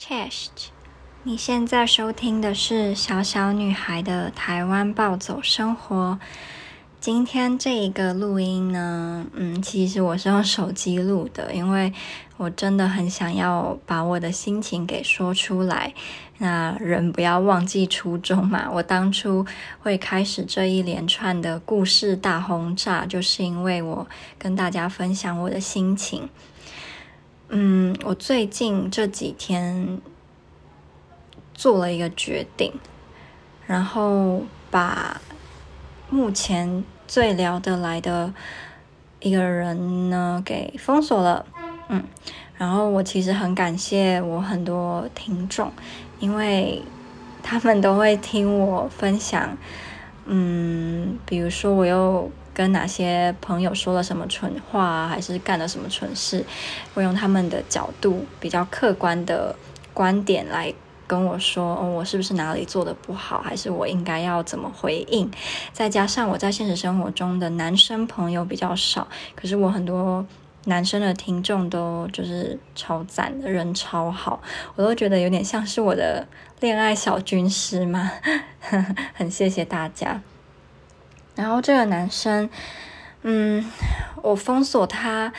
Chest，你现在收听的是小小女孩的台湾暴走生活。今天这一个录音呢，嗯，其实我是用手机录的，因为我真的很想要把我的心情给说出来。那人不要忘记初衷嘛，我当初会开始这一连串的故事大轰炸，就是因为我跟大家分享我的心情。嗯，我最近这几天做了一个决定，然后把目前最聊得来的一个人呢给封锁了。嗯，然后我其实很感谢我很多听众，因为他们都会听我分享。嗯，比如说我又。跟哪些朋友说了什么蠢话，还是干了什么蠢事？会用他们的角度比较客观的观点来跟我说，哦，我是不是哪里做得不好，还是我应该要怎么回应？再加上我在现实生活中的男生朋友比较少，可是我很多男生的听众都就是超赞的人超好，我都觉得有点像是我的恋爱小军师嘛，很谢谢大家。然后这个男生，嗯，我封锁他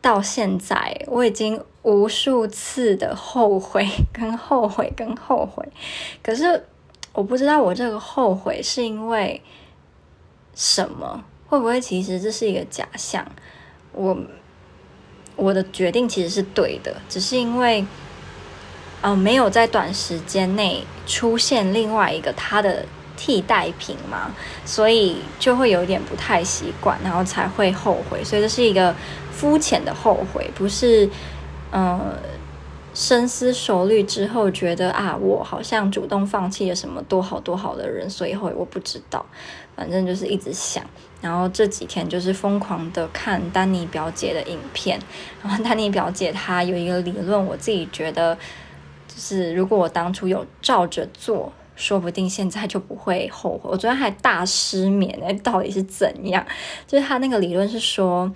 到现在，我已经无数次的后悔跟后悔跟后悔，可是我不知道我这个后悔是因为什么？会不会其实这是一个假象？我我的决定其实是对的，只是因为，嗯，没有在短时间内出现另外一个他的。替代品嘛，所以就会有点不太习惯，然后才会后悔。所以这是一个肤浅的后悔，不是呃深思熟虑之后觉得啊，我好像主动放弃了什么多好多好的人，所以后悔。我不知道，反正就是一直想。然后这几天就是疯狂的看丹尼表姐的影片，然后丹尼表姐她有一个理论，我自己觉得就是如果我当初有照着做。说不定现在就不会后悔。我昨天还大失眠哎，到底是怎样？就是他那个理论是说，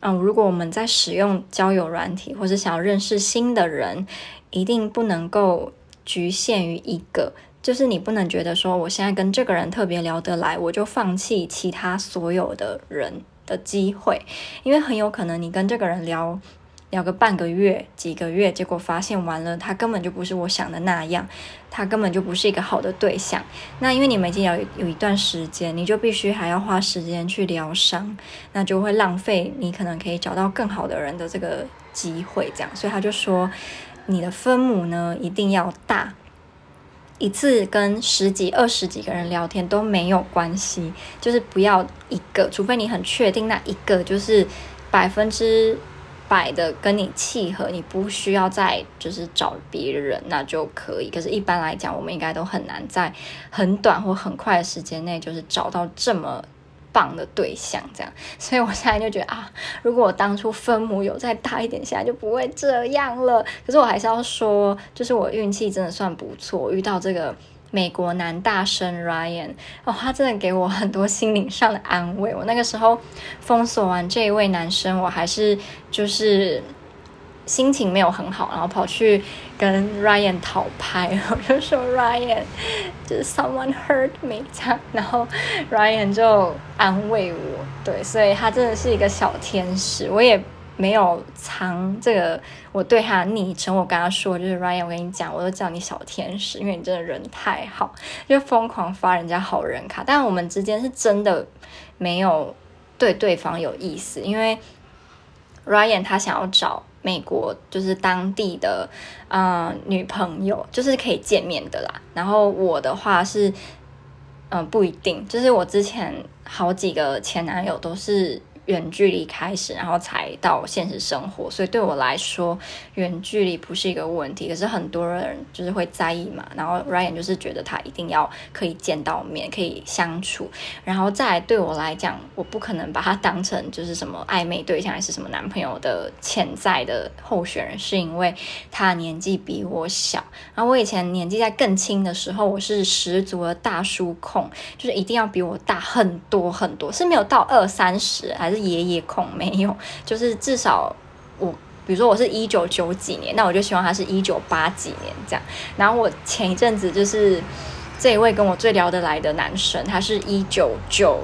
嗯，如果我们在使用交友软体，或是想要认识新的人，一定不能够局限于一个，就是你不能觉得说，我现在跟这个人特别聊得来，我就放弃其他所有的人的机会，因为很有可能你跟这个人聊。聊个半个月、几个月，结果发现完了，他根本就不是我想的那样，他根本就不是一个好的对象。那因为你们已经有有一段时间，你就必须还要花时间去疗伤，那就会浪费你可能可以找到更好的人的这个机会。这样，所以他就说，你的分母呢一定要大，一次跟十几、二十几个人聊天都没有关系，就是不要一个，除非你很确定那一个就是百分之。摆的跟你契合，你不需要再就是找别人，那就可以。可是，一般来讲，我们应该都很难在很短或很快的时间内，就是找到这么棒的对象。这样，所以我现在就觉得啊，如果我当初分母有再大一点，现在就不会这样了。可是，我还是要说，就是我运气真的算不错，遇到这个。美国男大生 Ryan 哦，他真的给我很多心灵上的安慰。我那个时候封锁完这一位男生，我还是就是心情没有很好，然后跑去跟 Ryan 讨拍，我就说 Ryan 就是 someone hurt me 这样，然后 Ryan 就安慰我，对，所以他真的是一个小天使，我也。没有藏这个，我对他的昵称，我跟他说，就是 Ryan，我跟你讲，我都叫你小天使，因为你真的人太好，就疯狂发人家好人卡。但我们之间是真的没有对对方有意思，因为 Ryan 他想要找美国就是当地的嗯、女朋友，就是可以见面的啦。然后我的话是嗯、不一定，就是我之前好几个前男友都是。远距离开始，然后才到现实生活，所以对我来说，远距离不是一个问题。可是很多人就是会在意嘛，然后 Ryan 就是觉得他一定要可以见到面，可以相处。然后再来对我来讲，我不可能把他当成就是什么暧昧对象，还是什么男朋友的潜在的候选人，是因为他年纪比我小。然后我以前年纪在更轻的时候，我是十足的大叔控，就是一定要比我大很多很多，是没有到二三十还是是。爷爷控没有，就是至少我比如说我是一九九几年，那我就希望他是一九八几年这样。然后我前一阵子就是这一位跟我最聊得来的男生，他是一九九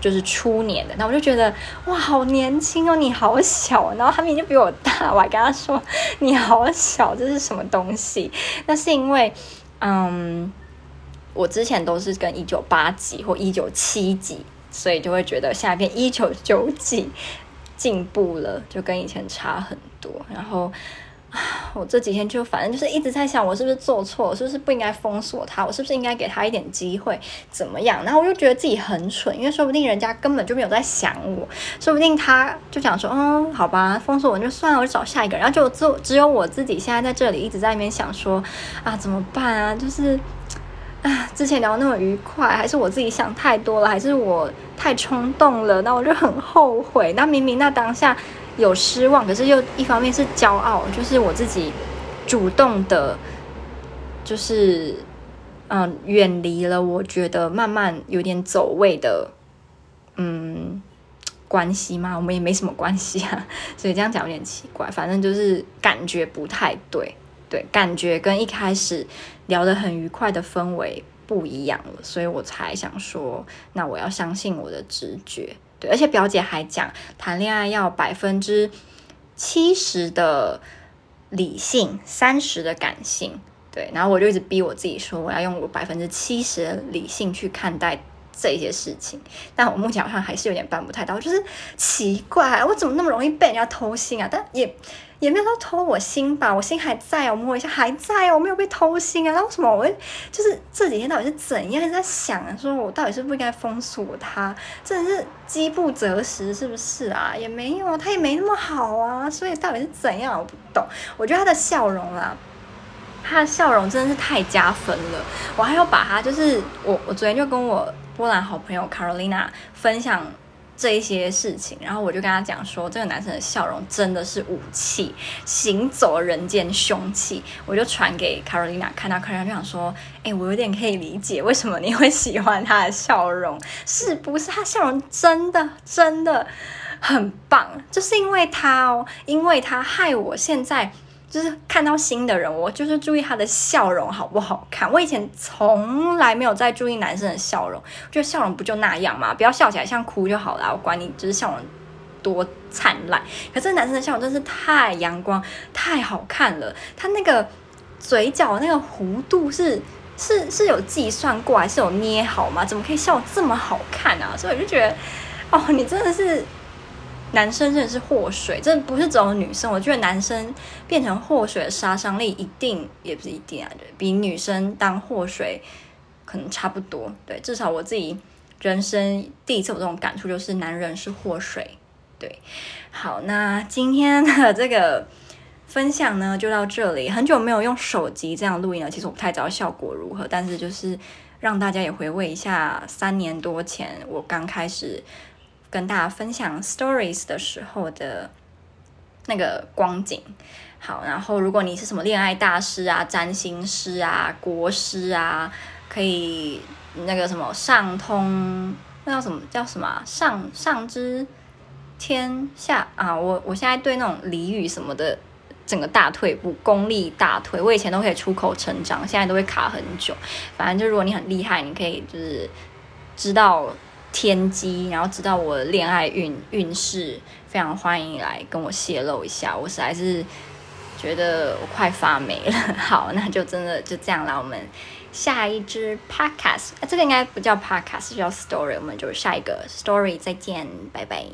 就是初年的，那我就觉得哇，好年轻哦，你好小。然后他明明就比我大，我还跟他说你好小，这是什么东西？那是因为嗯，我之前都是跟一九八几或一九七几，所以就会觉得现在变一九九几。进步了，就跟以前差很多。然后啊，我这几天就反正就是一直在想，我是不是做错，是不是不应该封锁他，我是不是应该给他一点机会，怎么样？然后我就觉得自己很蠢，因为说不定人家根本就没有在想我，说不定他就想说，嗯，好吧，封锁我就算了，我找下一个。然后就只只有我自己现在在这里一直在那边想说，啊，怎么办啊？就是。啊，之前聊那么愉快，还是我自己想太多了，还是我太冲动了？那我就很后悔。那明明那当下有失望，可是又一方面是骄傲，就是我自己主动的，就是嗯，远离了我觉得慢慢有点走位的嗯关系嘛。我们也没什么关系啊，所以这样讲有点奇怪。反正就是感觉不太对。对，感觉跟一开始聊得很愉快的氛围不一样了，所以我才想说，那我要相信我的直觉。对，而且表姐还讲，谈恋爱要百分之七十的理性，三十的感性。对，然后我就一直逼我自己说，我要用我百分之七十的理性去看待这些事情。但我目前好像还是有点办不太到，就是奇怪，我怎么那么容易被人家偷心啊？但也。也没有说偷我心吧，我心还在哦，我摸一下还在哦，我没有被偷心啊。那为什么我会就是这几天到底是怎样？一直在想，说我到底是不应该封锁他？真的是饥不择食，是不是啊？也没有，他也没那么好啊。所以到底是怎样？我不懂。我觉得他的笑容啦，他的笑容真的是太加分了。我还要把他，就是我，我昨天就跟我波兰好朋友 Carolina 分享。这一些事情，然后我就跟他讲说，这个男生的笑容真的是武器，行走人间凶器。我就传给 Carolina 看到，Carolina 就想说，哎，我有点可以理解为什么你会喜欢他的笑容，是不是？他笑容真的真的很棒，就是因为他哦，因为他害我现在。就是看到新的人，我就是注意他的笑容好不好看。我以前从来没有在注意男生的笑容，我觉得笑容不就那样嘛，不要笑起来像哭就好了。我管你就是笑容多灿烂，可是男生的笑容真是太阳光、太好看了。他那个嘴角那个弧度是是是有计算过，还是有捏好吗？怎么可以笑这么好看啊？所以我就觉得，哦，你真的是。男生真的是祸水，这不是只有女生。我觉得男生变成祸水的杀伤力一定也不是一定啊，比女生当祸水可能差不多。对，至少我自己人生第一次有这种感触，就是男人是祸水。对，好，那今天的这个分享呢就到这里。很久没有用手机这样录音了，其实我不太知道效果如何，但是就是让大家也回味一下三年多前我刚开始。跟大家分享 stories 的时候的那个光景，好，然后如果你是什么恋爱大师啊、占星师啊、国师啊，可以那个什么上通，那叫什么叫什么上上知天下啊？我我现在对那种俚语什么的整个大退步，功力大退。我以前都可以出口成章，现在都会卡很久。反正就如果你很厉害，你可以就是知道。天机，然后知道我恋爱运运势，非常欢迎来跟我泄露一下。我实在是觉得我快发霉了。好，那就真的就这样啦。我们下一支 podcast，这个应该不叫 podcast，叫 story。我们就下一个 story，再见，拜拜。